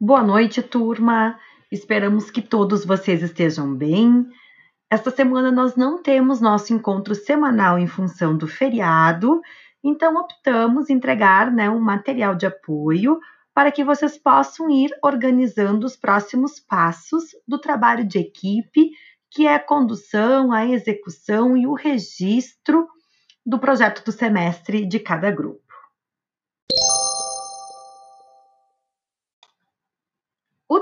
Boa noite, turma. Esperamos que todos vocês estejam bem. Esta semana nós não temos nosso encontro semanal em função do feriado, então optamos entregar né, um material de apoio para que vocês possam ir organizando os próximos passos do trabalho de equipe, que é a condução, a execução e o registro do projeto do semestre de cada grupo.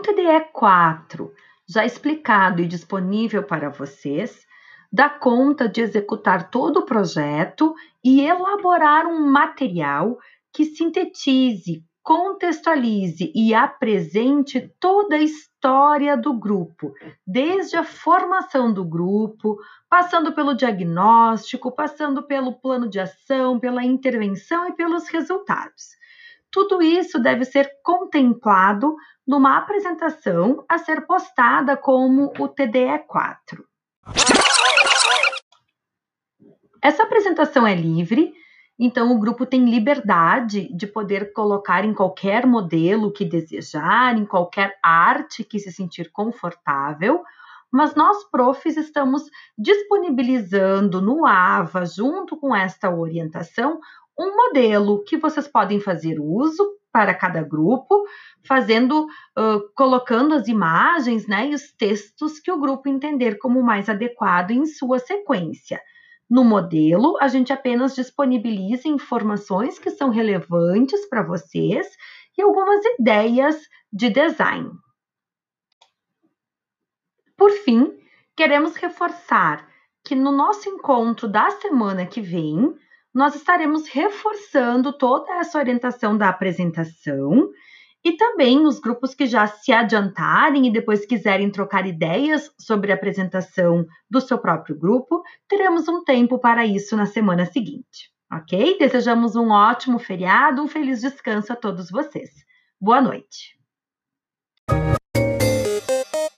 TDE 4, já explicado e disponível para vocês, dá conta de executar todo o projeto e elaborar um material que sintetize, contextualize e apresente toda a história do grupo, desde a formação do grupo, passando pelo diagnóstico, passando pelo plano de ação, pela intervenção e pelos resultados. Tudo isso deve ser contemplado numa apresentação a ser postada como o TDE4. Essa apresentação é livre, então o grupo tem liberdade de poder colocar em qualquer modelo que desejar, em qualquer arte que se sentir confortável, mas nós, profs, estamos disponibilizando no AVA, junto com esta orientação, um modelo que vocês podem fazer uso para cada grupo, fazendo, uh, colocando as imagens né, e os textos que o grupo entender como mais adequado em sua sequência. No modelo, a gente apenas disponibiliza informações que são relevantes para vocês e algumas ideias de design. Por fim, queremos reforçar que no nosso encontro da semana que vem, nós estaremos reforçando toda essa orientação da apresentação e também os grupos que já se adiantarem e depois quiserem trocar ideias sobre a apresentação do seu próprio grupo, teremos um tempo para isso na semana seguinte, ok? Desejamos um ótimo feriado, um feliz descanso a todos vocês. Boa noite.